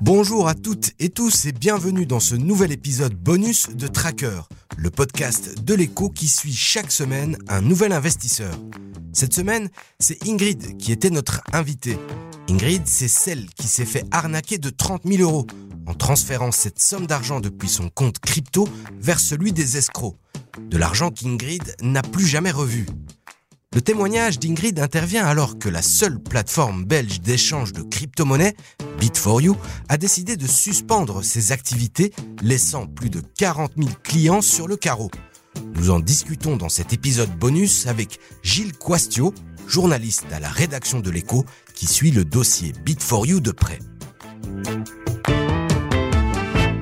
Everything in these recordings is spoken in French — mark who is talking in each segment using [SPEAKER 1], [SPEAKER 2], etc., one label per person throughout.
[SPEAKER 1] Bonjour à toutes et tous et bienvenue dans ce nouvel épisode bonus de Tracker, le podcast de l'écho qui suit chaque semaine un nouvel investisseur. Cette semaine, c'est Ingrid qui était notre invitée. Ingrid, c'est celle qui s'est fait arnaquer de 30 000 euros en transférant cette somme d'argent depuis son compte crypto vers celui des escrocs. De l'argent qu'Ingrid n'a plus jamais revu. Le témoignage d'Ingrid intervient alors que la seule plateforme belge d'échange de crypto-monnaies, Bit4You, a décidé de suspendre ses activités, laissant plus de 40 000 clients sur le carreau. Nous en discutons dans cet épisode bonus avec Gilles Quastio, journaliste à la rédaction de l'écho qui suit le dossier Bit4You de près.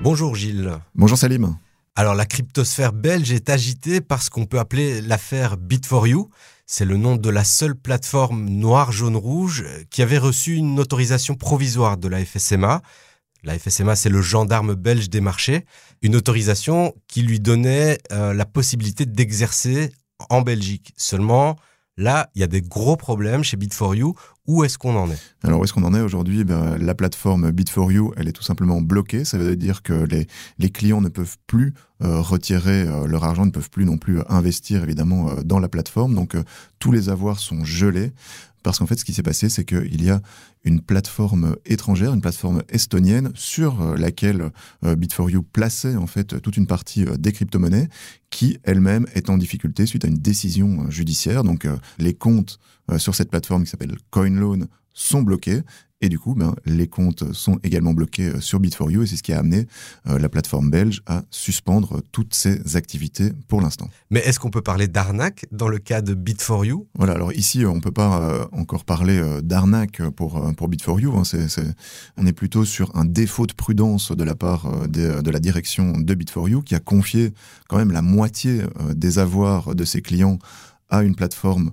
[SPEAKER 1] Bonjour Gilles.
[SPEAKER 2] Bonjour Salim.
[SPEAKER 1] Alors la cryptosphère belge est agitée par ce qu'on peut appeler l'affaire Bit4You. C'est le nom de la seule plateforme noir-jaune-rouge qui avait reçu une autorisation provisoire de la FSMA. La FSMA, c'est le gendarme belge des marchés. Une autorisation qui lui donnait euh, la possibilité d'exercer en Belgique. Seulement, Là, il y a des gros problèmes chez Bit4You. Où est-ce qu'on en est?
[SPEAKER 2] Alors, où est-ce qu'on en est aujourd'hui? Ben, La plateforme Bit4You, elle est tout simplement bloquée. Ça veut dire que les, les clients ne peuvent plus euh, retirer euh, leur argent, ne peuvent plus non plus investir évidemment euh, dans la plateforme. Donc, tous les avoirs sont gelés. Parce qu'en fait, ce qui s'est passé, c'est qu'il y a une plateforme étrangère, une plateforme estonienne, sur euh, laquelle euh, Bit4You plaçait en fait toute une partie euh, des crypto-monnaies, qui elle-même est en difficulté suite à une décision judiciaire. Donc, les comptes sur cette plateforme qui s'appelle CoinLoan sont bloqués et du coup, ben, les comptes sont également bloqués euh, sur Bit4You et c'est ce qui a amené euh, la plateforme belge à suspendre toutes ses activités pour l'instant.
[SPEAKER 1] Mais est-ce qu'on peut parler d'arnaque dans le cas de Bit4You
[SPEAKER 2] Voilà, alors ici, on ne peut pas euh, encore parler d'arnaque pour, pour Bit4You. Hein, on est plutôt sur un défaut de prudence de la part de la direction de Bit4You qui a confié quand même la moitié des avoirs de ses clients à une plateforme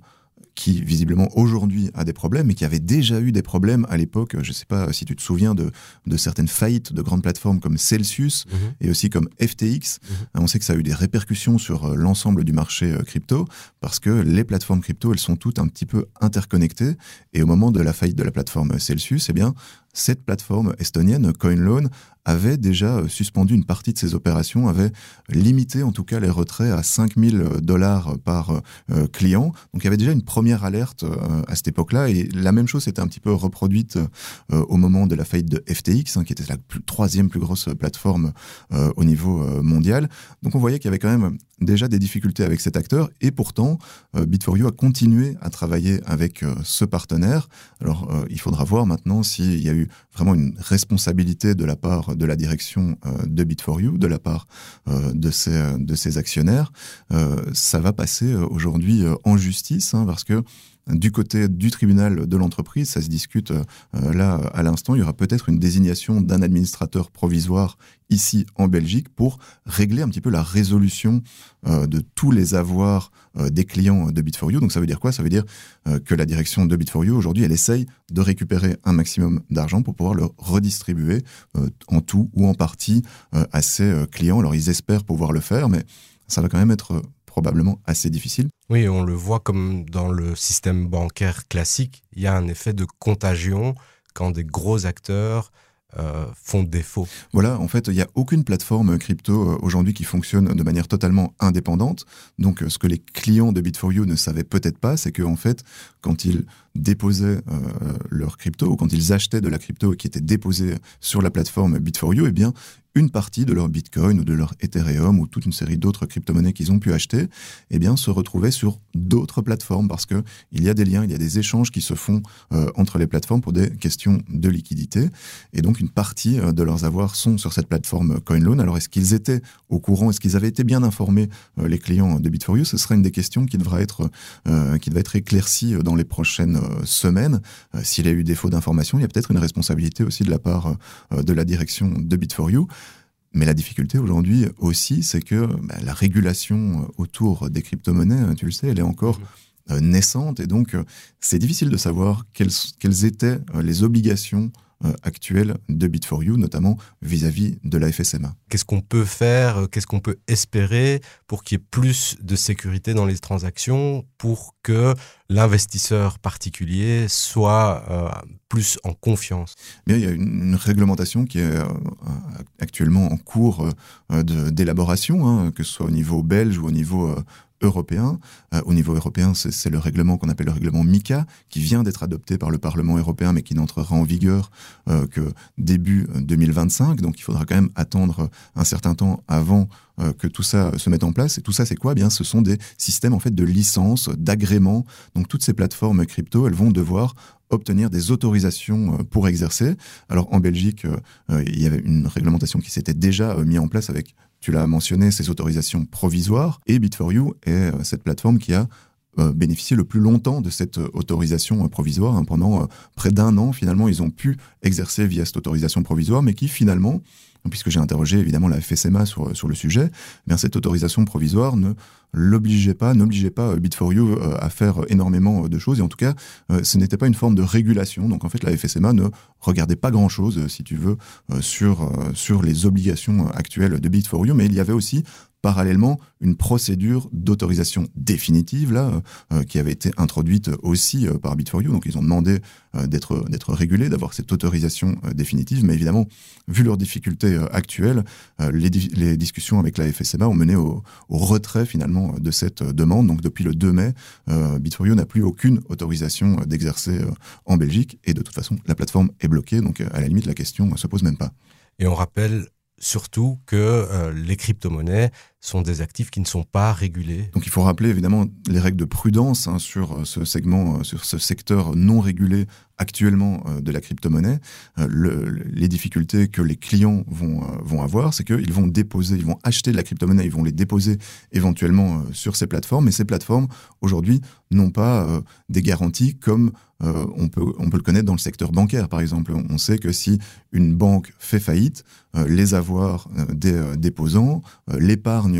[SPEAKER 2] qui visiblement aujourd'hui a des problèmes, mais qui avait déjà eu des problèmes à l'époque. Je ne sais pas si tu te souviens de, de, certaines faillites de grandes plateformes comme Celsius mhm. et aussi comme FTX. Mhm. On sait que ça a eu des répercussions sur euh, l'ensemble du marché euh, crypto parce que les plateformes crypto, elles sont toutes un petit peu interconnectées. Et au moment de la faillite de la plateforme Celsius, eh bien, cette plateforme estonienne, CoinLoan, avait déjà euh, suspendu une partie de ses opérations, avait limité en tout cas les retraits à 5000 dollars par euh, client. Donc il y avait déjà une première alerte euh, à cette époque-là et la même chose s'était un petit peu reproduite au moment de la faillite de FTX, hein, qui était la troisième plus grosse plateforme au niveau mondial. Donc on voyait qu'il y avait quand même déjà des difficultés avec cet acteur et pourtant Bit4You a continué à travailler avec ce partenaire. Alors il faudra voir maintenant s'il y a eu vraiment une responsabilité de la part de la direction euh, de Bit4You, de la part euh, de, ses, de ses actionnaires. Euh, ça va passer aujourd'hui en justice hein, parce que du côté du tribunal de l'entreprise, ça se discute euh, là à l'instant, il y aura peut-être une désignation d'un administrateur provisoire ici en Belgique pour régler un petit peu la résolution euh, de tous les avoirs euh, des clients de Bit4You. Donc ça veut dire quoi? Ça veut dire que la direction de Bit4You aujourd'hui, elle essaye de récupérer un maximum d'argent pour pouvoir le redistribuer en tout ou en partie à ses clients. Alors ils espèrent pouvoir le faire, mais ça va quand même être probablement assez difficile.
[SPEAKER 1] Oui, on le voit comme dans le système bancaire classique, il y a un effet de contagion quand des gros acteurs euh, font défaut.
[SPEAKER 2] Voilà, en fait, il n'y a aucune plateforme crypto euh, aujourd'hui qui fonctionne de manière totalement indépendante. Donc, euh, ce que les clients de Bit4You ne savaient peut-être pas, c'est qu'en fait, quand ils déposaient leur crypto ou quand ils achetaient de la crypto qui était déposée sur la plateforme Bit4You, eh bien, une partie de leur Bitcoin ou de leur Ethereum ou toute une série d'autres crypto-monnaies qu'ils ont pu acheter, eh bien, se retrouver sur d'autres plateformes parce que il y a des liens, il y a des échanges qui se font euh, entre les plateformes pour des questions de liquidité. Et donc, une partie euh, de leurs avoirs sont sur cette plateforme CoinLoan. Alors, est-ce qu'ils étaient au courant? Est-ce qu'ils avaient été bien informés, euh, les clients de Bit4You Ce serait une des questions qui devra être, qui devra être éclaircie dans les prochaines semaines. S'il y a eu défaut d'information, il y a peut-être une responsabilité aussi de la part de la direction de Bit4You. Mais la difficulté aujourd'hui aussi, c'est que bah, la régulation autour des crypto-monnaies, tu le sais, elle est encore mhm. euh, naissante et donc euh, c'est difficile de savoir quelles, quelles étaient euh, les obligations actuelle de Bit4You, notamment vis-à-vis de la FSMA.
[SPEAKER 1] Qu'est-ce qu'on peut faire, qu'est-ce qu'on peut espérer pour qu'il y ait plus de sécurité dans les transactions, pour que l'investisseur particulier soit plus en confiance?
[SPEAKER 2] Bien, Il y a une, réglementation qui est actuellement en cours d'élaboration, hein, que ce soit au niveau belge ou au niveau européen. Euh, au niveau européen, c'est le règlement qu'on appelle le règlement MICA, qui vient d'être adopté par le Parlement européen, mais qui n'entrera en vigueur euh, que début 2025. Euh, Donc il faudra quand même attendre un certain temps avant que tout ça se mette en place. Et tout ça, c'est quoi? Eh Bien, ce sont des systèmes en fait de licence, d'agrément. Donc toutes ces plateformes crypto, elles vont devoir obtenir des autorisations pour exercer. Alors en Belgique, il y avait une réglementation qui s'était déjà mise en place avec tu l'as mentionné, ces autorisations provisoires. Et Bit4You est euh, cette plateforme qui a bénéficié le plus longtemps de cette euh, autorisation provisoire. Hein. Pendant près d'un an, finalement, ils ont pu exercer via cette autorisation provisoire, mais qui finalement puisque j'ai interrogé évidemment la FSMA sur, sur le sujet, eh bien cette autorisation provisoire ne l'obligeait pas, n'obligeait pas euh, Bit4You euh, à faire énormément euh, de choses, et en tout cas, ce n'était pas une forme de régulation. Donc en fait, la FSMA ne regardait pas grand-chose, si tu veux, sur, sur les obligations actuelles de Bit4You, mais il y avait aussi parallèlement une procédure d'autorisation définitive là euh, qui avait été introduite aussi euh, par Bit4You. Donc ils ont demandé euh, d'être régulés, d'avoir cette autorisation définitive. Mais évidemment, vu leurs difficultés actuelles, les, discussions avec la FSMA ont mené au, retrait finalement de cette demande. Donc depuis le 2 mai, Bit4You n'a plus aucune autorisation d'exercer en Belgique et de toute façon la plateforme est bloquée. Donc à la limite la question ne se pose même pas.
[SPEAKER 1] Et on rappelle surtout que euh, les crypto-monnaies sont des actifs qui ne sont pas régulés.
[SPEAKER 2] Donc il faut rappeler évidemment les règles de prudence hein, sur euh, ce segment, euh, sur ce secteur non régulé actuellement de la crypto-monnaie. les difficultés que les clients vont, vont avoir, c'est qu'ils vont déposer, ils vont acheter de la crypto-monnaie, ils vont les déposer éventuellement sur ces plateformes, mais ces plateformes aujourd'hui n'ont pas des garanties comme on, peut, on peut le connaître dans le secteur bancaire, par exemple. On sait que si une banque fait faillite, les avoirs des déposants, l'épargne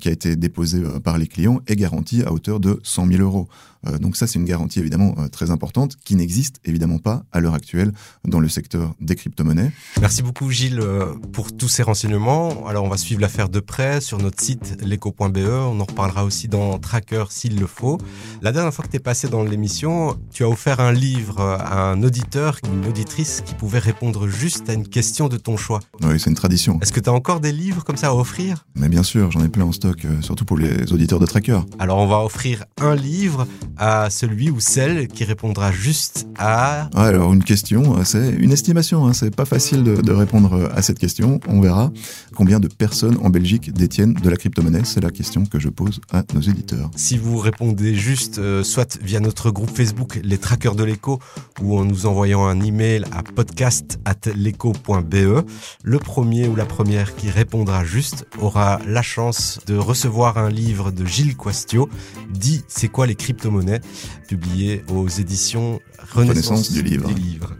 [SPEAKER 2] qui a été déposée par les clients est garantie à hauteur de 100 000 euros. Euh, donc ça, c'est une garantie évidemment euh, très importante qui n'existe évidemment pas à l'heure actuelle dans le secteur des crypto-monnaies.
[SPEAKER 1] Merci beaucoup Gilles euh, pour tous ces renseignements. Alors on va suivre l'affaire de près sur notre site leco.be. On en reparlera aussi dans Tracker s'il le faut. La dernière fois que tu es passé dans l'émission, tu as offert un livre à un auditeur, une auditrice qui pouvait répondre juste à une question de ton choix.
[SPEAKER 2] Oui, c'est une tradition.
[SPEAKER 1] Est-ce que tu as encore des livres comme ça à offrir?
[SPEAKER 2] Mais bien sûr, j'en ai plein en stock, surtout pour les auditeurs de Tracker.
[SPEAKER 1] Alors on va offrir un livre à celui ou celle qui répondra juste à...
[SPEAKER 2] alors une question, c'est une estimation, hein, c'est pas facile de, répondre à cette question, on verra. Combien de personnes en Belgique détiennent de la crypto-monnaie C'est la question que je pose à nos éditeurs.
[SPEAKER 1] Si vous répondez juste, euh, soit via notre groupe Facebook Les Traqueurs de l'écho, ou en nous envoyant un email à podcast.leco.be, le premier ou la première qui répondra juste aura la chance de recevoir un livre de Gilles Quastio, dit C'est quoi les crypto-monnaies? Publié aux éditions Renaissance, Renaissance du livre. Du livre.